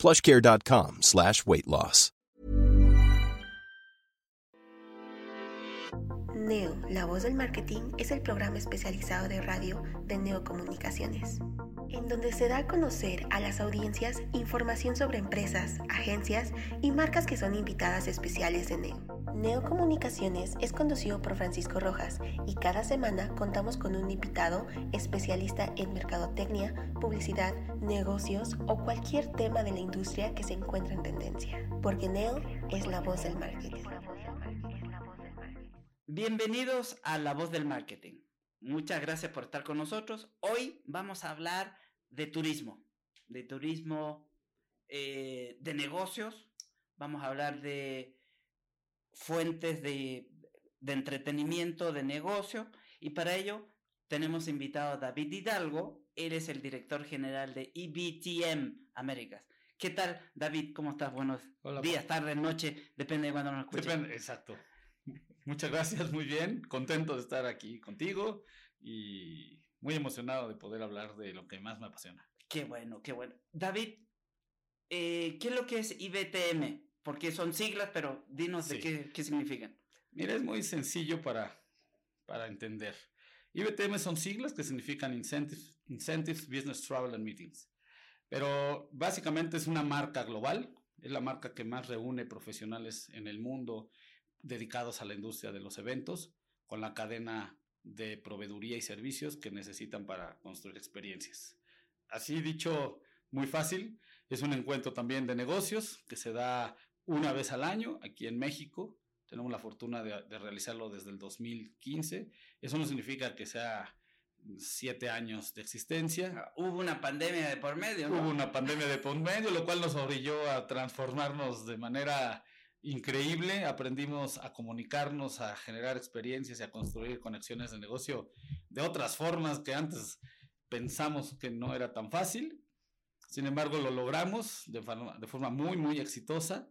plushcare.com slash weight loss. Neo, la voz del marketing, es el programa especializado de radio de Neocomunicaciones, en donde se da a conocer a las audiencias información sobre empresas, agencias y marcas que son invitadas especiales de Neo. Neocomunicaciones es conducido por Francisco Rojas y cada semana contamos con un invitado especialista en mercadotecnia, publicidad, negocios o cualquier tema de la industria que se encuentre en tendencia, porque Neo es la voz del marketing. Bienvenidos a La Voz del Marketing. Muchas gracias por estar con nosotros. Hoy vamos a hablar de turismo, de turismo eh, de negocios. Vamos a hablar de fuentes de, de entretenimiento, de negocio. Y para ello tenemos invitado a David Hidalgo. Él es el director general de EBTM Américas. ¿Qué tal, David? ¿Cómo estás? Buenos Hola, días, tardes, noche, depende de cuándo nos escuches. Depende, exacto. Muchas gracias, muy bien. Contento de estar aquí contigo y muy emocionado de poder hablar de lo que más me apasiona. Qué bueno, qué bueno. David, eh, ¿qué es lo que es IBTM? Porque son siglas, pero dinos de qué, qué significan. Mira, es muy sencillo para, para entender. IBTM son siglas que significan Incentives, Incentives Business Travel and Meetings. Pero básicamente es una marca global, es la marca que más reúne profesionales en el mundo dedicados a la industria de los eventos, con la cadena de proveeduría y servicios que necesitan para construir experiencias. Así dicho, muy fácil, es un encuentro también de negocios que se da una vez al año aquí en México. Tenemos la fortuna de, de realizarlo desde el 2015. Eso no significa que sea siete años de existencia. Hubo una pandemia de por medio, ¿no? Hubo una pandemia de por medio, lo cual nos orilló a transformarnos de manera increíble. Aprendimos a comunicarnos, a generar experiencias y a construir conexiones de negocio de otras formas que antes pensamos que no era tan fácil. Sin embargo, lo logramos de forma, de forma muy, muy exitosa.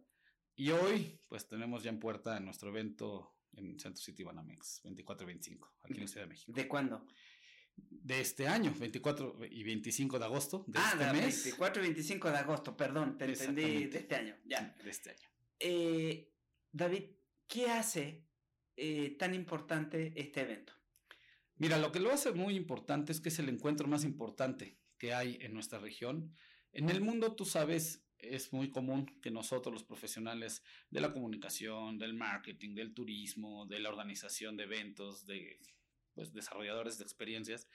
Y hoy, pues tenemos ya en puerta nuestro evento en Centro City Banamex, 24 y 25, aquí en la Ciudad de México. ¿De cuándo? De este año, 24 y 25 de agosto de ah, este de mes. 24 y 25 de agosto, perdón, te entendí de este año. Ya. De este año. Eh, David, ¿qué hace eh, tan importante este evento? Mira, lo que lo hace muy importante es que es el encuentro más importante que hay en nuestra región. En el mundo, tú sabes, es muy común que nosotros, los profesionales de la comunicación, del marketing, del turismo, de la organización de eventos, de pues, desarrolladores de experiencias,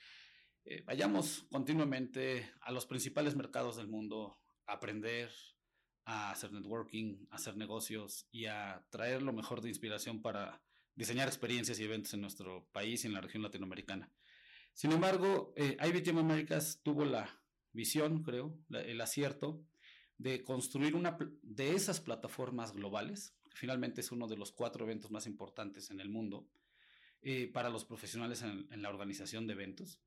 eh, vayamos continuamente a los principales mercados del mundo a aprender, a hacer networking, a hacer negocios y a traer lo mejor de inspiración para diseñar experiencias y eventos en nuestro país y en la región latinoamericana. Sin embargo, eh, IBTM Américas tuvo la visión, creo, el acierto de construir una de esas plataformas globales, finalmente es uno de los cuatro eventos más importantes en el mundo, eh, para los profesionales en, la organización de eventos,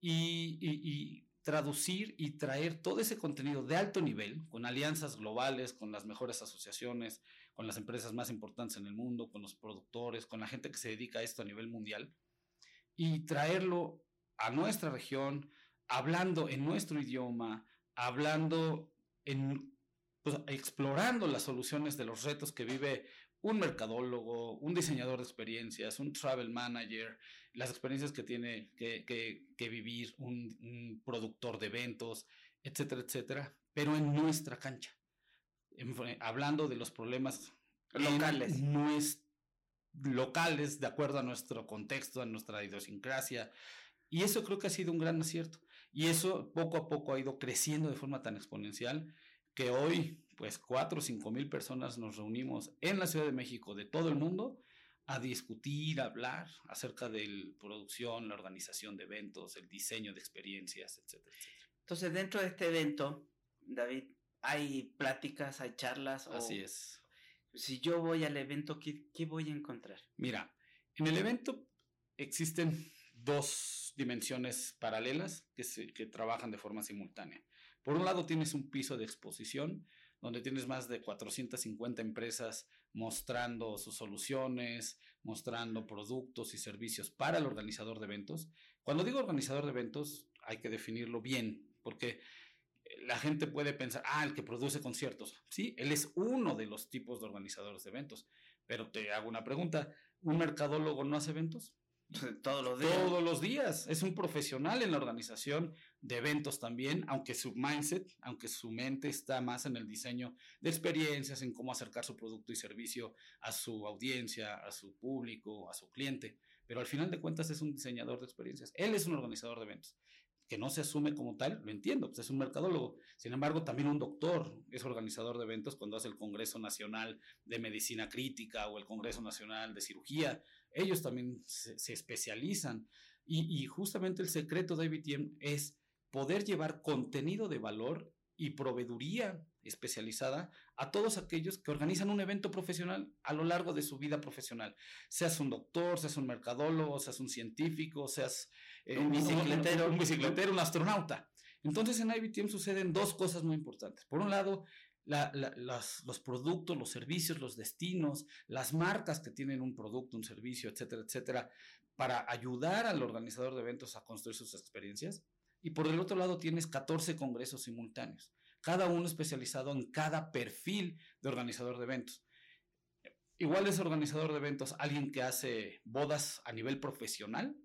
y traducir y traer todo ese contenido de alto nivel, con alianzas globales, con las mejores asociaciones, con las empresas más importantes en el mundo, con los productores, con la gente que se dedica a esto a nivel mundial, y traerlo a nuestra región, hablando en nuestro idioma, hablando en, pues, explorando las soluciones de los retos que vive un mercadólogo, un diseñador de experiencias, un travel manager, las experiencias que tiene que, que- que vivir un, un productor de eventos, etcétera, etcétera, pero en nuestra cancha, En- hablando de los problemas Locales. nues- locales, de acuerdo a nuestro contexto, a nuestra idiosincrasia. Y eso creo que ha sido un gran acierto. Y eso poco a poco ha ido creciendo de forma tan exponencial que hoy, pues, cuatro o cinco mil personas nos reunimos en la Ciudad de México de todo el mundo a discutir, a hablar acerca de la producción, la organización de eventos, el diseño de experiencias, etcétera, etcétera. Entonces, dentro de este evento, David, hay pláticas, hay charlas o, Así es. Si yo voy al evento, ¿qué, qué voy a encontrar? Mira, en el evento existen dos dimensiones paralelas que, se, que trabajan de forma simultánea. Por un lado tienes un piso de exposición donde tienes más de 450 empresas mostrando sus soluciones, mostrando productos y servicios para el organizador de eventos. Cuando digo organizador de eventos, hay que definirlo bien, porque la gente puede pensar, ah, el que produce conciertos. Sí, él es uno de los tipos de organizadores de eventos. Pero te hago una pregunta, ¿un mercadólogo no hace eventos? Todos los días. Todos los días. Es un profesional en la organización de eventos también, aunque su mindset, aunque su mente está más en el diseño de experiencias, en cómo acercar su producto y servicio a su audiencia, a su público, a su cliente. Pero al final de cuentas es un diseñador de experiencias. Él es un organizador de eventos que no se asume como tal, lo entiendo, pues es un mercadólogo. Sin embargo, también un doctor es organizador de eventos cuando hace el Congreso Nacional de Medicina Crítica o el Congreso Nacional de Cirugía. Ellos también se, especializan. Y, y, justamente el secreto de IBTM es poder llevar contenido de valor y proveeduría especializada a todos aquellos que organizan un evento profesional a lo largo de su vida profesional. Seas un doctor, seas un mercadólogo, seas un científico, seas eh, un bicicletero, un, bicicletero, un astronauta. Entonces en IBTM suceden dos cosas muy importantes. Por un lado, los productos, los servicios, los destinos, las marcas que tienen un producto, un servicio, etcétera, etcétera, para ayudar al organizador de eventos a construir sus experiencias. Y por el otro lado tienes 14 congresos simultáneos, cada uno especializado en cada perfil de organizador de eventos. Igual es organizador de eventos alguien que hace bodas a nivel profesional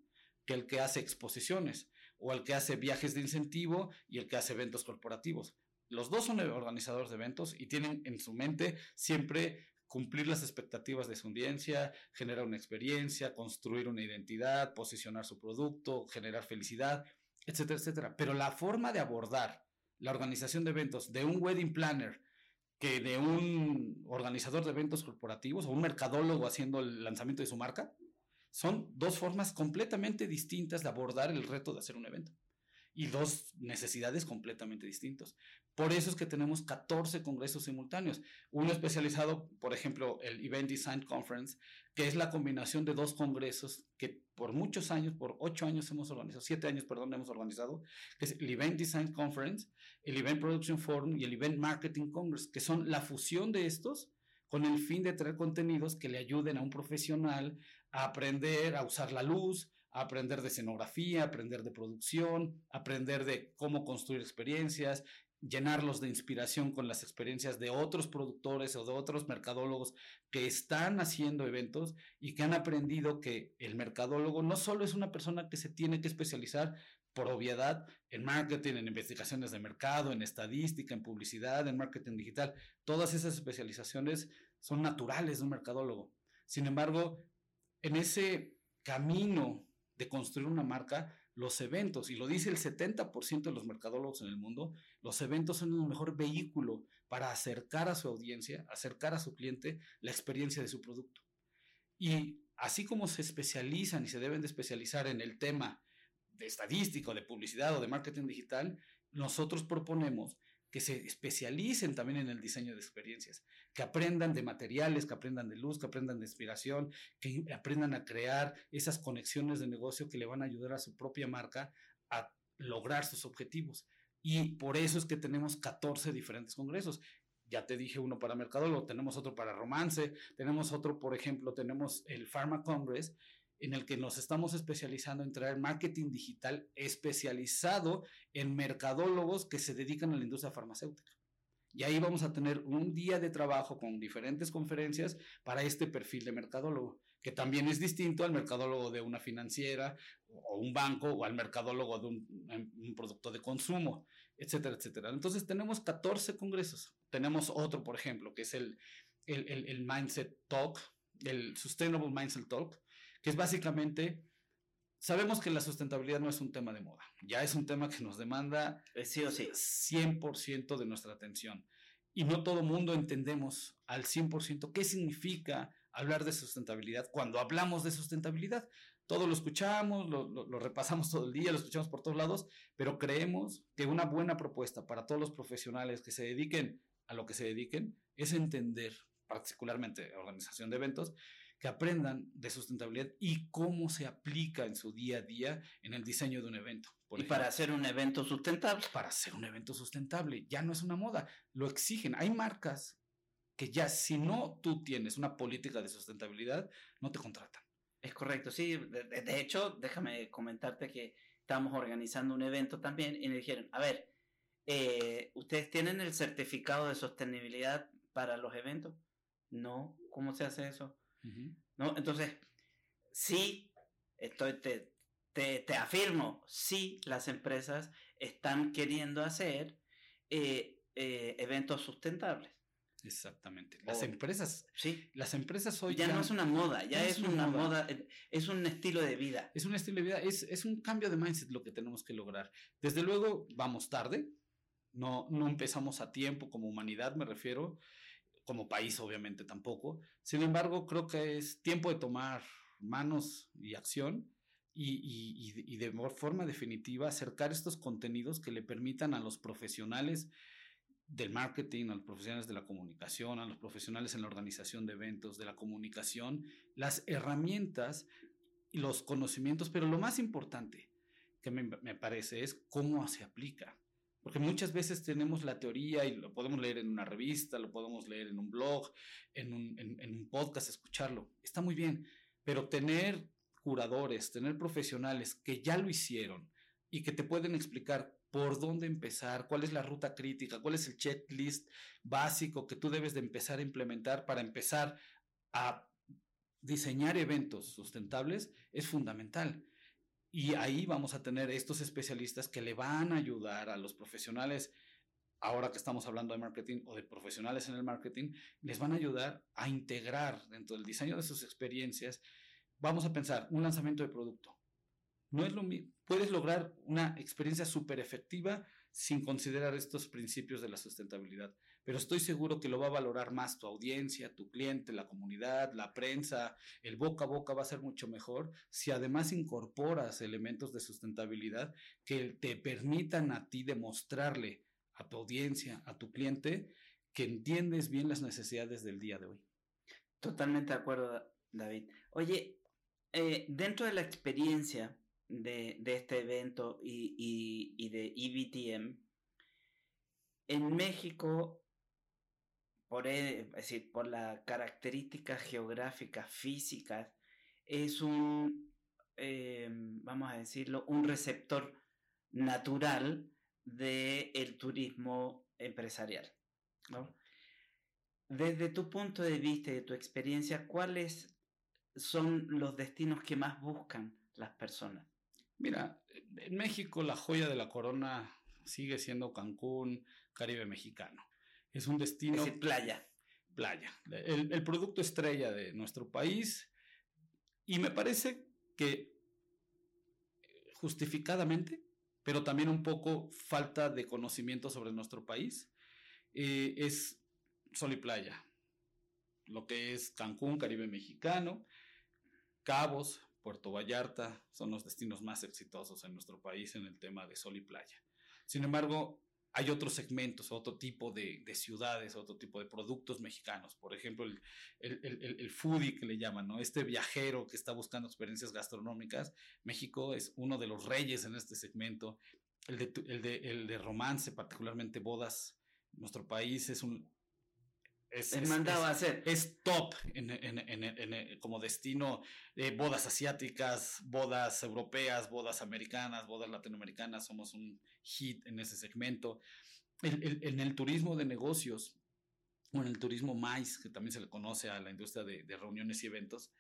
que el que hace exposiciones o el que hace viajes de incentivo y el que hace eventos corporativos. Los dos son organizadores de eventos y tienen en su mente siempre cumplir las expectativas de su audiencia, generar una experiencia, construir una identidad, posicionar su producto, generar felicidad etcétera, etcétera. Pero la forma de abordar la organización de eventos de un wedding planner que de un organizador de eventos corporativos o un mercadólogo haciendo el lanzamiento de su marca, son dos formas completamente distintas de abordar el reto de hacer un evento y dos necesidades completamente distintas. Por eso es que tenemos 14 congresos simultáneos. Uno especializado, por ejemplo, el Event Design Conference, que es la combinación de dos congresos que por muchos años, por ocho años hemos organizado, siete años, perdón, hemos organizado, que es el Event Design Conference, el Event Production Forum y el Event Marketing Congress, que son la fusión de estos con el fin de traer contenidos que le ayuden a un profesional a aprender a usar la luz, aprender de escenografía, aprender de producción, aprender de cómo construir experiencias, llenarlos de inspiración con las experiencias de otros productores o de otros mercadólogos que están haciendo eventos y que han aprendido que el mercadólogo no solo es una persona que se tiene que especializar por obviedad en marketing, en investigaciones de mercado, en estadística, en publicidad, en marketing digital. Todas esas especializaciones son naturales de un mercadólogo. Sin embargo, en ese camino de construir una marca, los eventos, y lo dice el 70% de los mercadólogos en el mundo, los eventos son el mejor vehículo para acercar a su audiencia, acercar a su cliente la experiencia de su producto. Y así como se especializan y se deben de especializar en el tema de estadístico, de publicidad o de marketing digital, nosotros proponemos que se especialicen también en el diseño de experiencias, que aprendan de materiales, que aprendan de luz, que aprendan de inspiración, que aprendan a crear esas conexiones de negocio que le van a ayudar a su propia marca a lograr sus objetivos. Y por eso es que tenemos 14 diferentes congresos. Ya te dije uno para mercadólogo, tenemos otro para romance, tenemos otro, por ejemplo, tenemos el Pharma Congress, en el que nos estamos especializando en traer marketing digital especializado en mercadólogos que se dedican a la industria farmacéutica. Y ahí vamos a tener un día de trabajo con diferentes conferencias para este perfil de mercadólogo, que también es distinto al mercadólogo de una financiera o un banco o al mercadólogo de un, producto de consumo, etcétera, etcétera. Entonces tenemos 14 congresos. Tenemos otro, por ejemplo, que es el, el, el, el Mindset Talk, el Sustainable Mindset Talk, que es básicamente, sabemos que la sustentabilidad no es un tema de moda, ya es un tema que nos demanda eh, sí o sí. 100% de nuestra atención. Y no todo mundo entendemos al 100% qué significa hablar de sustentabilidad cuando hablamos de sustentabilidad. Todo lo escuchamos, lo, lo, repasamos todo el día, lo escuchamos por todos lados, pero creemos que una buena propuesta para todos los profesionales que se dediquen a lo que se dediquen es entender particularmente organización de eventos, que aprendan de sustentabilidad y cómo se aplica en su día a día en el diseño de un evento. y para hacer un evento sustentable. Para hacer un evento sustentable, ya no es una moda, lo exigen. Hay marcas que ya si no tú tienes una política de sustentabilidad, no te contratan. Es correcto, sí. De, hecho, déjame comentarte que estamos organizando un evento también y me dijeron, a ver, eh, ¿ustedes tienen el certificado de sostenibilidad para los eventos? No, ¿cómo se hace eso? ¿No? Entonces, sí, estoy, te, te, afirmo, sí, las empresas están queriendo hacer eh, eh, eventos sustentables. Exactamente. Las empresas, sí. Las empresas hoy ya, no es una moda, ya es, una, moda. es un estilo de vida. Es un estilo de vida, es, es, un cambio de mindset lo que tenemos que lograr. Desde luego, vamos tarde, no, no empezamos a tiempo como humanidad, me refiero, como país obviamente tampoco. Sin embargo, creo que es tiempo de tomar manos y acción y, y, y de forma definitiva acercar estos contenidos que le permitan a los profesionales del marketing, a los profesionales de la comunicación, a los profesionales en la organización de eventos, de la comunicación, las herramientas y los conocimientos, pero lo más importante que me, parece es cómo se aplica. Porque muchas veces tenemos la teoría y lo podemos leer en una revista, lo podemos leer en un blog, en un, podcast, escucharlo. Está muy bien, pero tener curadores, tener profesionales que ya lo hicieron y que te pueden explicar por dónde empezar, cuál es la ruta crítica, cuál es el checklist básico que tú debes de empezar a implementar para empezar a diseñar eventos sustentables, es fundamental. Y ahí vamos a tener estos especialistas que le van a ayudar a los profesionales, ahora que estamos hablando de marketing o de profesionales en el marketing, les van a ayudar a integrar dentro del diseño de sus experiencias. Vamos a pensar un lanzamiento de producto. No es lo. Puedes lograr una experiencia súper efectiva sin considerar estos principios de la sustentabilidad, pero estoy seguro que lo va a valorar más tu audiencia, tu cliente, la comunidad, la prensa, el boca a boca va a ser mucho mejor si además incorporas elementos de sustentabilidad que te permitan a ti demostrarle a tu audiencia, a tu cliente, que entiendes bien las necesidades del día de hoy. Totalmente de acuerdo, David. Oye, eh, dentro de la experiencia de, este evento y, de EBTM, en México, por, e, decir, por la característica geográfica, física, es un, eh, vamos a decirlo, un receptor natural del el turismo empresarial. Desde tu punto de vista y de tu experiencia, ¿cuáles son los destinos que más buscan las personas? Mira, en México la joya de la corona sigue siendo Cancún, Caribe mexicano. Es un destino... Es playa. Playa. El, producto estrella de nuestro país. Y me parece que justificadamente, pero también un poco falta de conocimiento sobre nuestro país, eh, es sol y playa. Lo que es Cancún, Caribe mexicano, Cabos, Puerto Vallarta son los destinos más exitosos en nuestro país en el tema de sol y playa. Sin embargo, hay otros segmentos, otro tipo de, ciudades, otro tipo de productos mexicanos. Por ejemplo, el, el, foodie que le llaman, ¿no? Este viajero que está buscando experiencias gastronómicas. México es uno de los reyes en este segmento. El de, el de, el de romance, particularmente bodas. Nuestro país es un, es, mandaba a hacer. Es top en, como destino de bodas asiáticas, bodas europeas, bodas americanas, bodas latinoamericanas. Somos un hit en ese segmento. en el turismo de negocios, o en el turismo MAIS, que también se le conoce a la industria de, reuniones y eventos,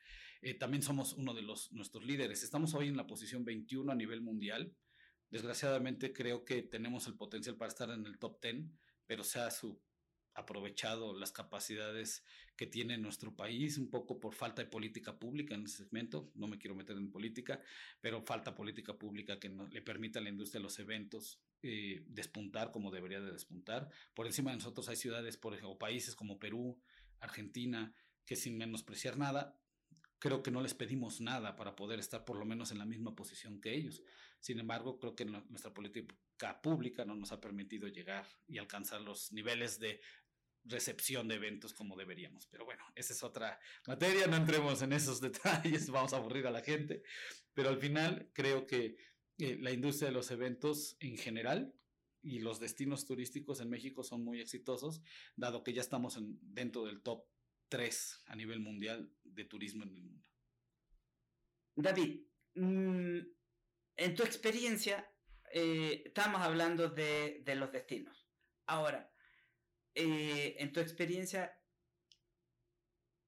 eh, también somos uno de los, nuestros líderes. Estamos hoy en la posición 21 a nivel mundial. Desgraciadamente creo que tenemos el potencial para estar en el top 10, pero sea su aprovechado las capacidades que tiene nuestro país, un poco por falta de política pública en ese segmento, no me quiero meter en política, pero falta política pública que le permita a la industria de los eventos eh, despuntar como debería de despuntar. Por encima de nosotros hay ciudades, por ejemplo, países como Perú, Argentina, que sin menospreciar nada, creo que no les pedimos nada para poder estar por lo menos en la misma posición que ellos. Sin embargo, creo que nuestra política pública no nos ha permitido llegar y alcanzar los niveles de recepción de eventos como deberíamos. Pero bueno, esa es otra materia, no entremos en esos detalles, vamos a aburrir a la gente. Pero al final creo que eh, la industria de los eventos en general y los destinos turísticos en México son muy exitosos, dado que ya estamos en, dentro del top 3 a nivel mundial de turismo en el mundo. David, mm, en tu experiencia, eh, estamos hablando de, de, los destinos. Ahora, eh, en tu experiencia,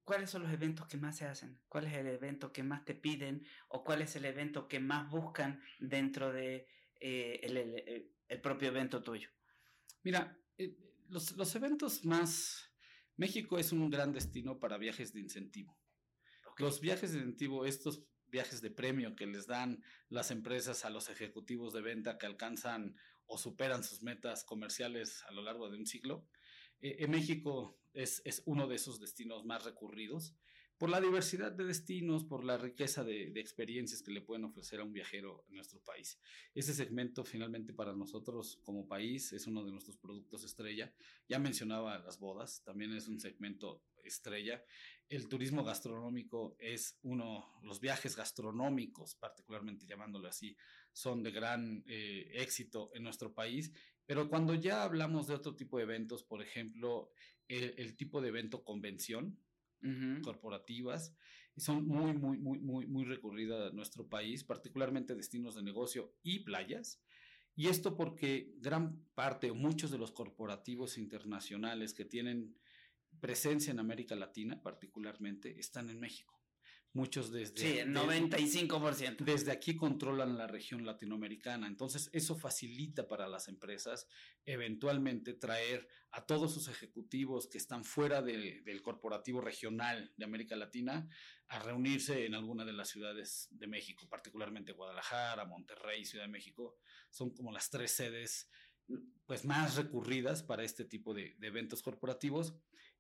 ¿cuáles son los eventos que más se hacen? ¿Cuál es el evento que más te piden? ¿O cuál es el evento que más buscan dentro de eh, el, el, el, propio evento tuyo? Mira, los, los eventos más... México es un gran destino para viajes de incentivo. Okay. Los viajes de incentivo, estos viajes de premio que les dan las empresas a los ejecutivos de venta que alcanzan o superan sus metas comerciales a lo largo de un ciclo. Eh, en México es, es, uno de esos destinos más recurridos por la diversidad de destinos, por la riqueza de, de, experiencias que le pueden ofrecer a un viajero en nuestro país. Ese segmento finalmente para nosotros como país es uno de nuestros productos estrella. Ya mencionaba las bodas, también es un segmento estrella. El turismo gastronómico es uno, los viajes gastronómicos, particularmente llamándolo así, son de gran eh, éxito en nuestro país. Pero cuando ya hablamos de otro tipo de eventos, por ejemplo, el, el tipo de evento convención, Uh -huh. corporativas son muy, muy, muy, muy, muy recurridas a nuestro país, particularmente destinos de negocio y playas. Y esto porque gran parte o muchos de los corporativos internacionales que tienen presencia en América Latina, particularmente, están en México. Muchos desde... Sí, el 95%. Desde, aquí controlan la región latinoamericana. Entonces, eso facilita para las empresas eventualmente traer a todos sus ejecutivos que están fuera de, del corporativo regional de América Latina a reunirse en alguna de las ciudades de México, particularmente Guadalajara, Monterrey, Ciudad de México. Son como las tres sedes pues más recurridas para este tipo de, de eventos corporativos.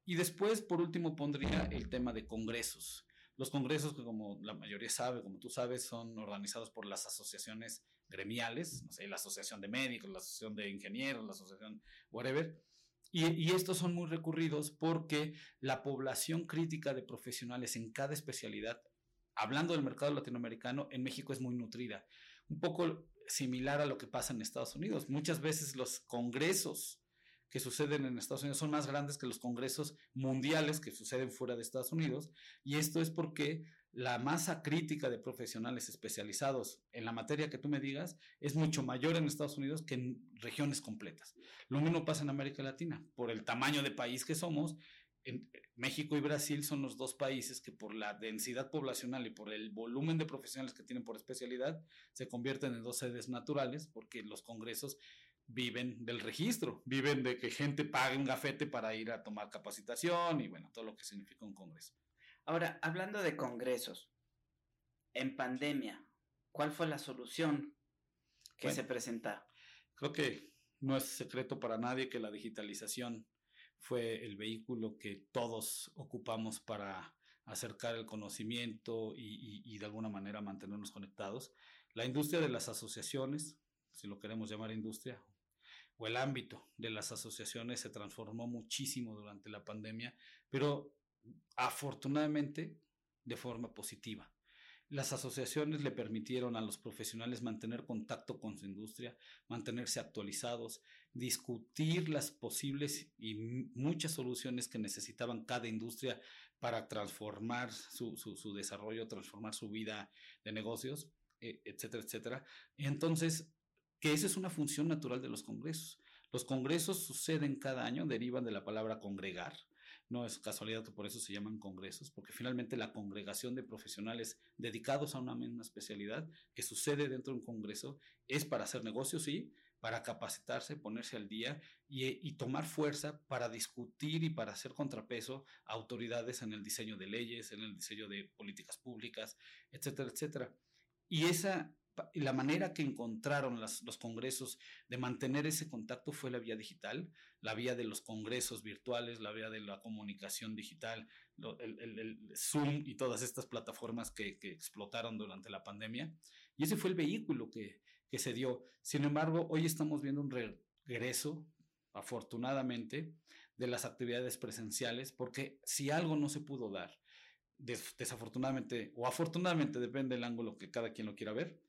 Y después, por último, pondría el tema de congresos. Los congresos, que como la mayoría sabe, como tú sabes, son organizados por las asociaciones gremiales, la asociación de médicos, la asociación de ingenieros, la asociación whatever. Y, y, estos son muy recurridos porque la población crítica de profesionales en cada especialidad, hablando del mercado latinoamericano, en México es muy nutrida. Un poco similar a lo que pasa en Estados Unidos. Muchas veces los congresos que suceden en Estados Unidos son más grandes que los congresos mundiales que suceden fuera de Estados Unidos. Y esto es porque la masa crítica de profesionales especializados en la materia que tú me digas es mucho mayor en Estados Unidos que en regiones completas. Lo mismo pasa en América Latina. Por el tamaño de país que somos, México y Brasil son los dos países que por la densidad poblacional y por el volumen de profesionales que tienen por especialidad se convierten en dos sedes naturales porque los congresos viven del registro, viven de que gente pague un gafete para ir a tomar capacitación y bueno, todo lo que significa un congreso. Ahora, hablando de congresos, en pandemia, ¿cuál fue la solución que bueno, se presenta? Creo que no es secreto para nadie que la digitalización fue el vehículo que todos ocupamos para acercar el conocimiento y, y, y de alguna manera mantenernos conectados. La industria de las asociaciones, si lo queremos llamar industria, o el ámbito de las asociaciones se transformó muchísimo durante la pandemia, pero afortunadamente de forma positiva. Las asociaciones le permitieron a los profesionales mantener contacto con su industria, mantenerse actualizados, discutir las posibles y muchas soluciones que necesitaban cada industria para transformar su, su, desarrollo, transformar su vida de negocios, etcétera, etcétera. Entonces, que esa es una función natural de los congresos. Los congresos suceden cada año, derivan de la palabra congregar. No es casualidad que por eso se llaman congresos, porque finalmente la congregación de profesionales dedicados a una misma especialidad que sucede dentro de un congreso es para hacer negocios, sí, para capacitarse, ponerse al día y, y, tomar fuerza para discutir y para hacer contrapeso a autoridades en el diseño de leyes, en el diseño de políticas públicas, etcétera, etcétera. Y esa la manera que encontraron las, los congresos de mantener ese contacto fue la vía digital, la vía de los congresos virtuales, la vía de la comunicación digital, el, el, Zoom y todas estas plataformas que, que, explotaron durante la pandemia. Y ese fue el vehículo que, que se dio. Sin embargo, hoy estamos viendo un regreso, afortunadamente, de las actividades presenciales, porque si algo no se pudo dar, desafortunadamente o afortunadamente, depende del ángulo que cada quien lo quiera ver,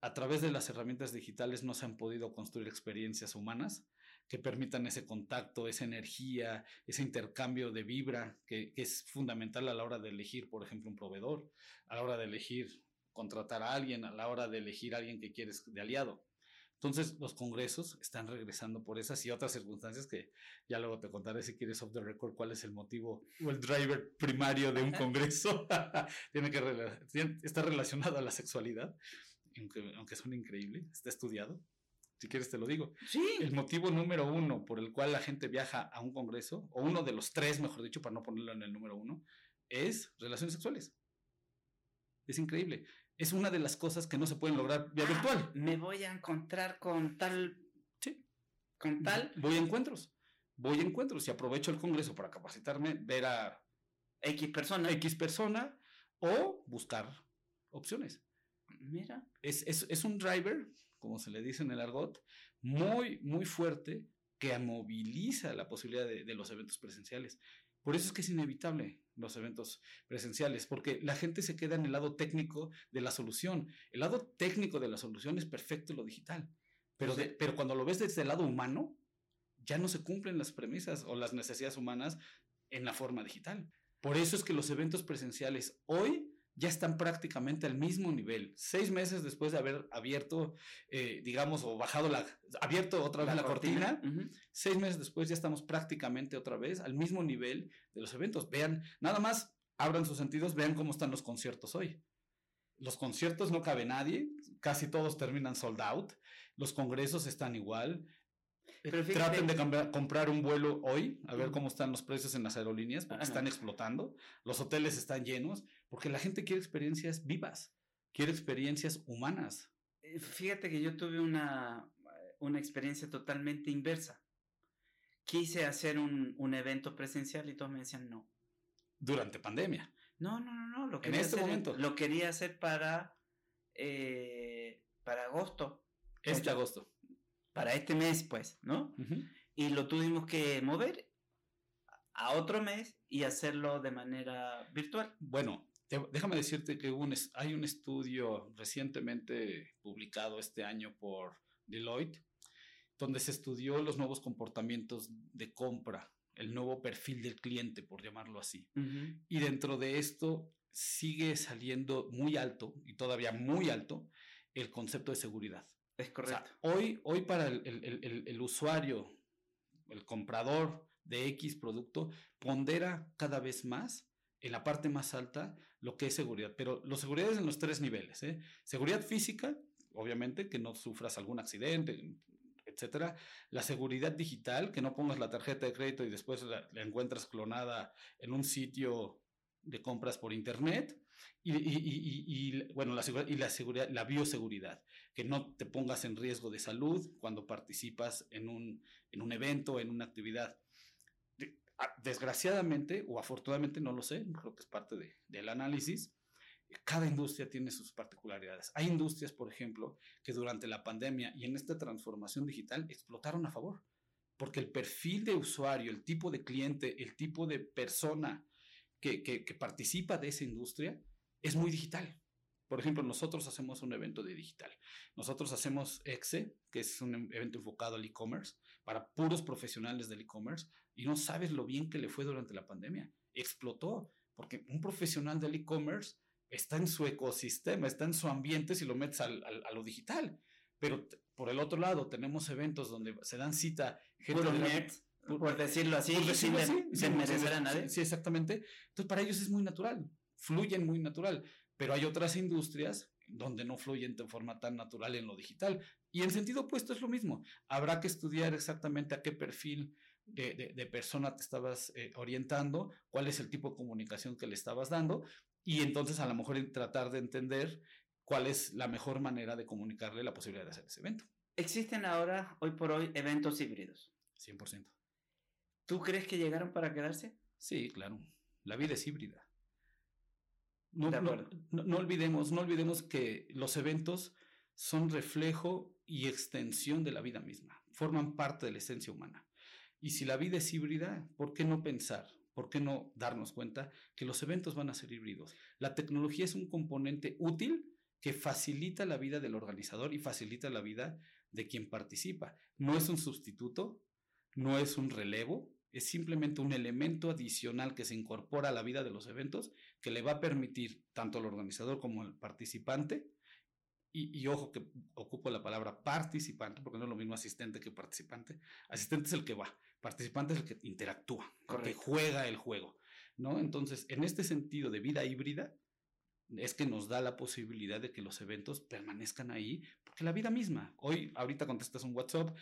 a través de las herramientas digitales no se han podido construir experiencias humanas que permitan ese contacto, esa energía, ese intercambio de vibra, que, es fundamental a la hora de elegir, por ejemplo, un proveedor, a la hora de elegir contratar a alguien, a la hora de elegir a alguien que quieres de aliado. Entonces, los congresos están regresando por esas y otras circunstancias que ya luego te contaré si quieres off the record cuál es el motivo o el driver primario de un congreso. Tiene que está relacionado a la sexualidad, aunque, aunque suena increíble, está estudiado. Si quieres te lo digo. Sí. El motivo número uno por el cual la gente viaja a un congreso, o uno de los tres, mejor dicho, para no ponerlo en el número uno, es relaciones sexuales. Es increíble es una de las cosas que no se pueden lograr vía virtual. Me voy a encontrar con tal. Sí. Con tal. Voy a encuentros. Voy a encuentros y aprovecho el congreso para capacitarme, ver a X persona. X persona o buscar opciones. Es, un driver, como se le dice en el argot, muy, muy fuerte que moviliza la posibilidad de, de los eventos presenciales. Por eso es que es inevitable los eventos presenciales, porque la gente se queda en el lado técnico de la solución. El lado técnico de la solución es perfecto lo digital, pero, pero cuando lo ves desde el lado humano, ya no se cumplen las premisas o las necesidades humanas en la forma digital. Por eso es que los eventos presenciales hoy ya están prácticamente al mismo nivel. Seis meses después de haber abierto, eh, digamos, o bajado la, abierto otra vez la, cortina, seis meses después ya estamos prácticamente otra vez al mismo nivel de los eventos. Vean, nada más abran sus sentidos, vean cómo están los conciertos hoy. Los conciertos no cabe nadie, casi todos terminan sold out, los congresos están igual, Traten de comprar un vuelo hoy, a ver cómo están los precios en las aerolíneas, porque están explotando. Los hoteles están llenos, porque la gente quiere experiencias vivas, quiere experiencias humanas. Eh, fíjate que yo tuve una, una experiencia totalmente inversa. Quise hacer un, un evento presencial y todos me decían no. Durante pandemia. No, no, no, no. Lo en este momento. Lo quería hacer para, eh, para agosto. Este agosto para este mes, pues, ¿no? Y lo tuvimos que mover a otro mes y hacerlo de manera virtual. Bueno, déjame decirte que hay un estudio recientemente publicado este año por Deloitte, donde se estudió los nuevos comportamientos de compra, el nuevo perfil del cliente, por llamarlo así. Y dentro de esto sigue saliendo muy alto, y todavía muy alto, el concepto de seguridad. Es correcto. hoy, hoy para el, usuario, el comprador de X producto, pondera cada vez más en la parte más alta lo que es seguridad. Pero la seguridad es en los tres niveles. ¿eh? Seguridad física, obviamente, que no sufras algún accidente, etcétera. La seguridad digital, que no pongas la tarjeta de crédito y después la encuentras clonada en un sitio de compras por internet. Y, bueno, la y la seguridad, la bioseguridad, que no te pongas en riesgo de salud cuando participas en un, en un evento, en una actividad. Desgraciadamente, o afortunadamente, no lo sé, creo que es parte de, del análisis, cada industria tiene sus particularidades. Hay industrias, por ejemplo, que durante la pandemia y en esta transformación digital explotaron a favor, porque el perfil de usuario, el tipo de cliente, el tipo de persona que, que, que participa de esa industria, es muy digital. Por ejemplo, nosotros hacemos un evento de digital. Nosotros hacemos EXE, que es un evento enfocado al e-commerce, para puros profesionales del e-commerce, y no sabes lo bien que le fue durante la pandemia. Explotó, porque un profesional del e-commerce está en su ecosistema, está en su ambiente si lo metes al, a lo digital. Pero por el otro lado, tenemos eventos donde se dan cita gente por, decirlo así, sin, merecer a nadie. Sí, exactamente. Entonces, para ellos es muy natural fluyen muy natural, pero hay otras industrias donde no fluyen de forma tan natural en lo digital. Y en sentido opuesto es lo mismo. Habrá que estudiar exactamente a qué perfil de, persona te estabas eh, orientando, cuál es el tipo de comunicación que le estabas dando, y entonces a lo mejor tratar de entender cuál es la mejor manera de comunicarle la posibilidad de hacer ese evento. Existen ahora, hoy por hoy, eventos híbridos. 100%. ¿Tú crees que llegaron para quedarse? Sí, claro. La vida es híbrida. No, no, olvidemos, no olvidemos que los eventos son reflejo y extensión de la vida misma, forman parte de la esencia humana. Y si la vida es híbrida, ¿por qué no pensar? ¿Por qué no darnos cuenta que los eventos van a ser híbridos? La tecnología es un componente útil que facilita la vida del organizador y facilita la vida de quien participa. No es un sustituto, no es un relevo, es simplemente un elemento adicional que se incorpora a la vida de los eventos que le va a permitir tanto al organizador como al participante, y, ojo que ocupo la palabra participante, porque no es lo mismo asistente que participante. Asistente es el que va, participante es el que interactúa, el que juega el juego, ¿no? Entonces, en este sentido de vida híbrida, es que nos da la posibilidad de que los eventos permanezcan ahí, porque la vida misma, hoy, ahorita contestas un WhatsApp,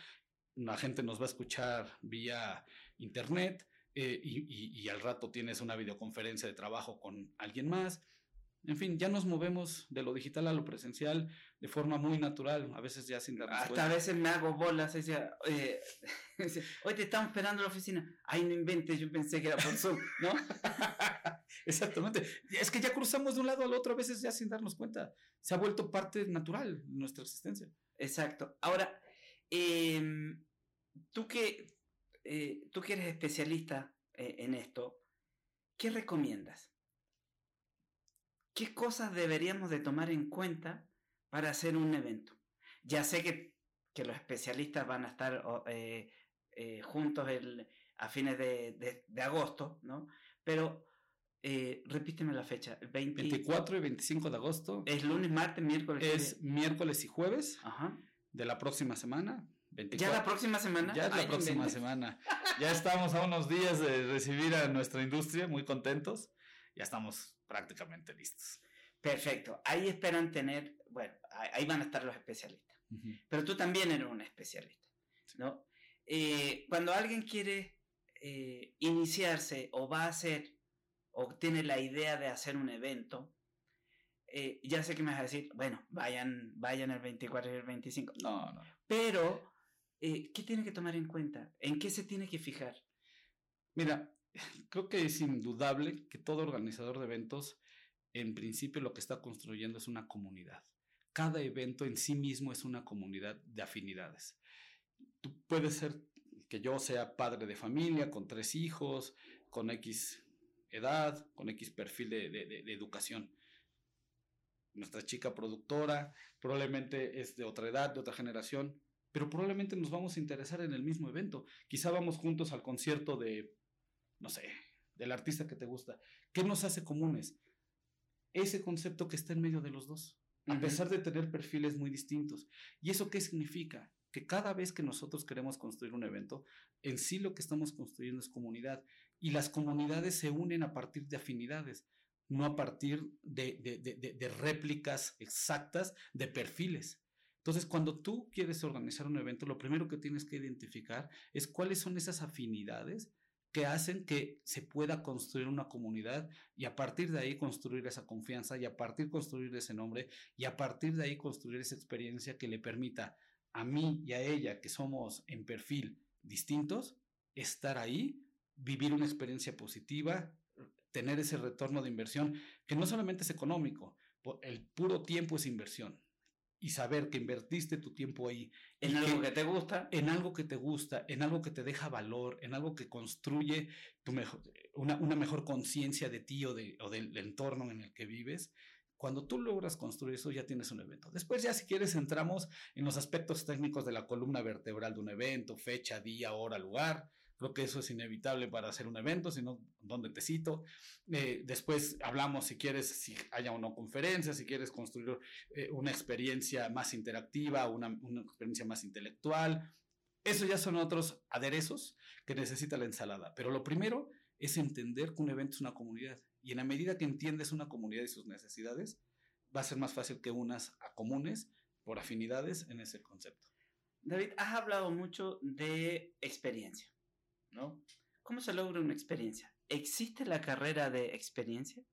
la gente nos va a escuchar vía internet eh, y, y, al rato tienes una videoconferencia de trabajo con alguien más. En fin, ya nos movemos de lo digital a lo presencial de forma muy natural, a veces ya sin darnos Hasta a veces me hago bolas, decía, eh, hoy te estamos esperando en la oficina. Ay, no inventes, yo pensé que era por Zoom, ¿no? Exactamente. Es que ya cruzamos de un lado al otro a veces ya sin darnos cuenta. Se ha vuelto parte natural de nuestra existencia. Exacto. Ahora, em, tú que eh, tú que eres especialista eh, en esto, ¿qué recomiendas? ¿Qué cosas deberíamos de tomar en cuenta para hacer un evento? Ya sé que, los especialistas van a estar eh, juntos a fines de, agosto, ¿no? Pero repíteme la fecha. 24 y 25 de agosto. ¿Es lunes, martes, miércoles? Es miércoles y jueves de la próxima semana. ¿Ya la próxima semana? Ya es la próxima semana. Ya estamos a unos días de recibir a nuestra industria, muy contentos. Ya estamos prácticamente listos. Perfecto. Ahí esperan tener, bueno, ahí van a estar los especialistas. Pero tú también eres un especialista, ¿no? Eh, cuando alguien quiere eh, iniciarse o va a hacer o tiene la idea de hacer un evento, eh, ya sé que me vas a decir, bueno, vayan, vayan el 24 y el 25. No, no. Pero eh, ¿qué tiene que tomar en cuenta? ¿En qué se tiene que fijar? Mira, creo que es indudable que todo organizador de eventos, en principio lo que está construyendo es una comunidad. Cada evento en sí mismo es una comunidad de afinidades. Tú puedes ser que yo sea padre de familia, con tres hijos, con X edad, con X perfil de, de educación. Nuestra chica productora probablemente es de otra edad, de otra generación, pero probablemente nos vamos a interesar en el mismo evento. Quizá vamos juntos al concierto de, no sé, del artista que te gusta. ¿Qué nos hace comunes? Ese concepto que está en medio de los dos, a pesar de tener perfiles muy distintos. ¿Y eso qué significa? Que cada vez que nosotros queremos construir un evento, en sí lo que estamos construyendo es comunidad. Y las comunidades se unen a partir de afinidades, no a partir de, de réplicas exactas de perfiles. Entonces, cuando tú quieres organizar un evento, lo primero que tienes que identificar es cuáles son esas afinidades que hacen que se pueda construir una comunidad y a partir de ahí construir esa confianza y a partir de construir ese nombre y a partir de ahí construir esa experiencia que le permita a mí y a ella, que somos en perfil distintos, estar ahí, vivir una experiencia positiva, tener ese retorno de inversión, que no solamente es económico, el puro tiempo es inversión y saber que invertiste tu tiempo ahí. En algo que, te gusta. En algo que te gusta, en algo que te deja valor, en algo que construye tu mejor, una, mejor conciencia de ti o, de, o del entorno en el que vives. Cuando tú logras construir eso, ya tienes un evento. Después ya si quieres entramos en los aspectos técnicos de la columna vertebral de un evento, fecha, día, hora, lugar, Creo que eso es inevitable para hacer un evento, sino donde te cito. Eh, después hablamos si quieres, si haya o no conferencia, si quieres construir eh, una experiencia más interactiva, una, una experiencia más intelectual. Eso ya son otros aderezos que necesita la ensalada. Pero lo primero es entender que un evento es una comunidad. Y en la medida que entiendes una comunidad y sus necesidades, va a ser más fácil que unas a comunes por afinidades en ese concepto. David, has hablado mucho de experiencia. ¿No? ¿Cómo se logra una experiencia? ¿Existe la carrera de experiencia?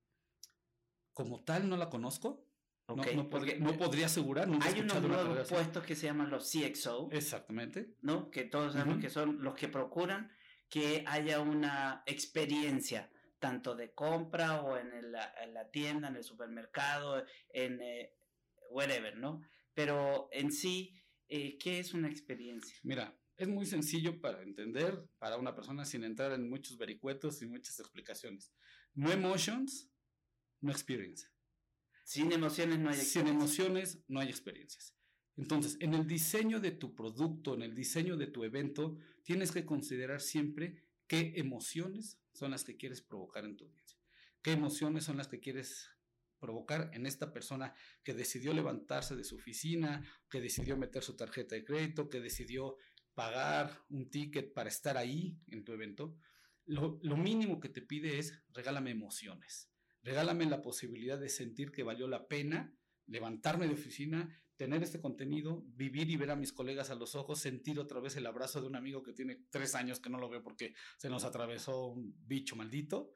Como tal, no la conozco. no, podría, asegurar. hay unos nuevos puestos que se llaman los CXO. Exactamente. ¿No? Que todos sabemos que son los que procuran que haya una experiencia, tanto de compra o en, la tienda, en el supermercado, en eh, whatever, ¿no? Pero en sí, eh, ¿qué es una experiencia? Mira, Es muy sencillo para entender para una persona sin entrar en muchos vericuetos y muchas explicaciones. No emotions, no experience. Sin emociones no hay Sin emociones no hay experiencias. Entonces, en el diseño de tu producto, en el diseño de tu evento, tienes que considerar siempre qué emociones son las que quieres provocar en tu audiencia. ¿Qué emociones son las que quieres provocar en esta persona que decidió levantarse de su oficina, que decidió meter su tarjeta de crédito, que decidió pagar un ticket para estar ahí en tu evento? Lo, lo mínimo que te pide es regálame emociones. Regálame la posibilidad de sentir que valió la pena levantarme de oficina, tener este contenido, vivir y ver a mis colegas a los ojos, sentir otra vez el abrazo de un amigo que tiene tres años que no lo veo porque se nos atravesó un bicho maldito.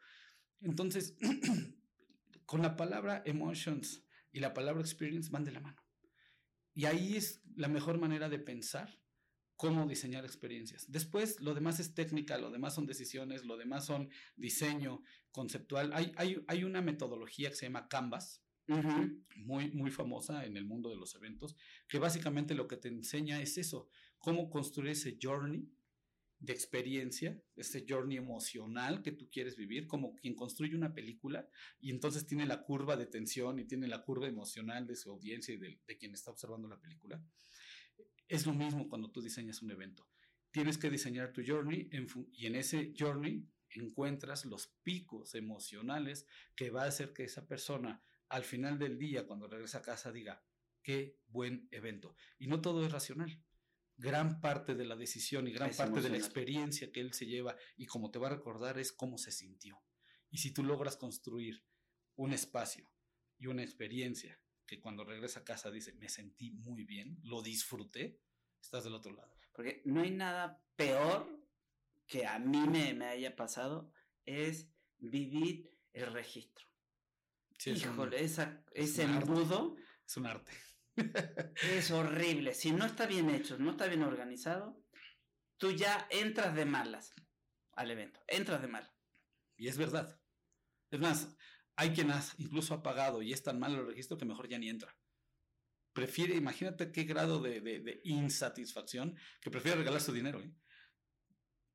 Entonces, con la palabra emotions y la palabra experience van de la mano. Y ahí es la mejor manera de pensar cómo diseñar experiencias. Después, lo demás es técnica, lo demás son decisiones, lo demás son diseño conceptual. Hay, hay, hay una metodología que se llama Canvas, muy, muy famosa en el mundo de los eventos, que básicamente lo que te enseña es eso, cómo construir ese journey de experiencia, ese journey emocional que tú quieres vivir, como quien construye una película y entonces tiene la curva de tensión y tiene la curva emocional de su audiencia y de, de quien está observando la película. Es lo mismo cuando tú diseñas un evento. Tienes que diseñar tu journey y en ese journey encuentras los picos emocionales que va a hacer que esa persona al final del día, cuando regresa a casa, diga, qué buen evento. Y no todo es racional. Gran parte de la decisión y gran parte de la experiencia que él se lleva y como te va a recordar es cómo se sintió. Y si tú logras construir un espacio y una experiencia que cuando regresa a casa dice, me sentí muy bien, lo disfruté, estás del otro lado. Porque no hay nada peor que a mí me, me haya pasado, es vivir el registro. Híjole, esa, ese embudo. Es un arte. es horrible. Si no está bien hecho, no está bien organizado, tú ya entras de malas al evento. Entras de mal. Y es verdad. Es más, hay quien incluso ha pagado y es tan mal el registro que mejor ya ni entra. Prefiere, imagínate qué grado de, insatisfacción que prefiere regalar su dinero. ¿eh?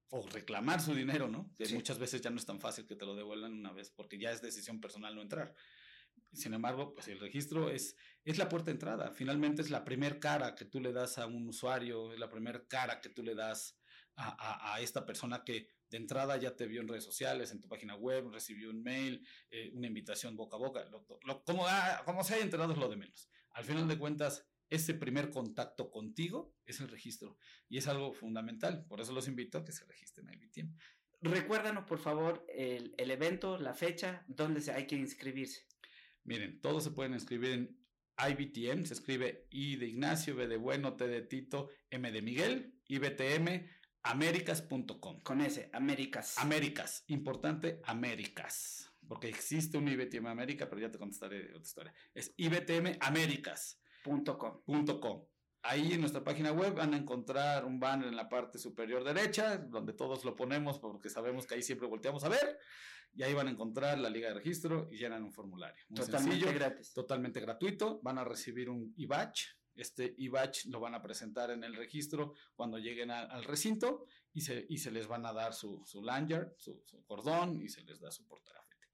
O reclamar su dinero, ¿no? Que muchas veces ya no es tan fácil que te lo devuelvan una vez porque ya es decisión personal no entrar. Sin embargo, pues el registro es, es la puerta de entrada. Finalmente es la primer cara que tú le das a un usuario, es la primera cara que tú le das a, esta persona que de entrada ya te vio en redes sociales, en tu página web, recibió un mail, eh, una invitación boca a boca. Lo, como, ah, como se haya enterado es lo de menos. Al final de cuentas, ese primer contacto contigo es el registro y es algo fundamental. Por eso los invito a que se registren a IBTM. Recuérdanos, por favor, el, el evento, la fecha, dónde se hay que inscribirse. Miren, todos se pueden inscribir en IBTM, se escribe I de Ignacio, B de Bueno, T de Tito, M de Miguel, IBTM, Américas.com. Con ese, Américas. Américas, importante, Américas. Porque existe un IBTM América, pero ya te contestaré otra historia. Es IBTMaméricas.com. Ahí en nuestra página web van a encontrar un banner en la parte superior derecha, donde todos lo ponemos porque sabemos que ahí siempre volteamos a ver y ahí van a encontrar la liga de registro y llenan un formulario. totalmente gratis. Totalmente gratuito. Van a recibir un IBACH. Este IBACH lo van a presentar en el registro cuando lleguen al recinto y se, y se les van a dar su, su lanyard, su, cordón y se les da su portarafete.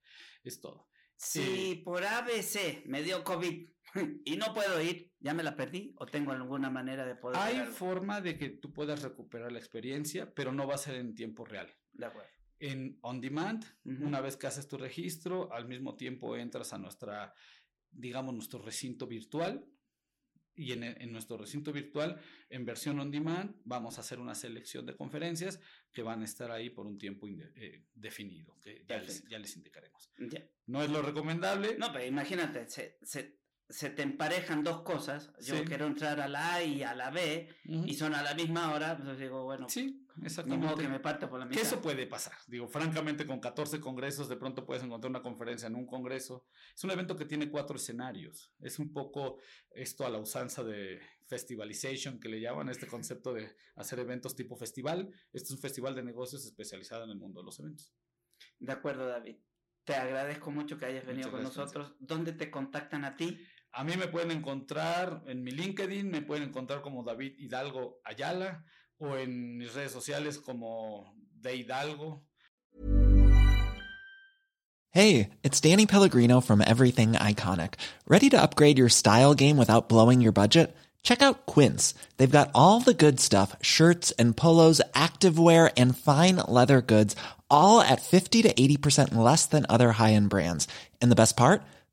Es todo. Si eh, por ABC me dio COVID y no puedo ir, ¿ya me la perdí o tengo alguna manera de poder? Hay forma de que tú puedas recuperar la experiencia, pero no va a ser en tiempo real. De acuerdo en on demand. Una vez que haces tu registro, al mismo tiempo entras a nuestra, digamos, nuestro recinto virtual. Y en, en, nuestro recinto virtual, en versión on demand, vamos a hacer una selección de conferencias que van a estar ahí por un tiempo eh, definido, que ya les, ya les, indicaremos. No es lo recomendable. No, pero imagínate, se, se, se te emparejan dos cosas. Yo quiero entrar a la A y a la B y son a la misma hora. Entonces digo, bueno, sí, exactamente. que me parte por la mitad. Que eso puede pasar. Digo, francamente, con 14 congresos, de pronto puedes encontrar una conferencia en un congreso. Es un evento que tiene cuatro escenarios. Es un poco esto a la usanza de festivalization, que le llaman este concepto de hacer eventos tipo festival. Este es un festival de negocios especializado en el mundo de los eventos. De acuerdo, David. Te agradezco mucho que hayas venido con nosotros. ¿Dónde te contactan a ti? A mí me pueden encontrar en mi LinkedIn, me pueden encontrar como David Hidalgo Ayala o en mis redes sociales como de Hidalgo. Hey, it's Danny Pellegrino from Everything Iconic. Ready to upgrade your style game without blowing your budget? Check out Quince. They've got all the good stuff shirts and polos, activewear, and fine leather goods, all at 50 to 80% less than other high end brands. And the best part?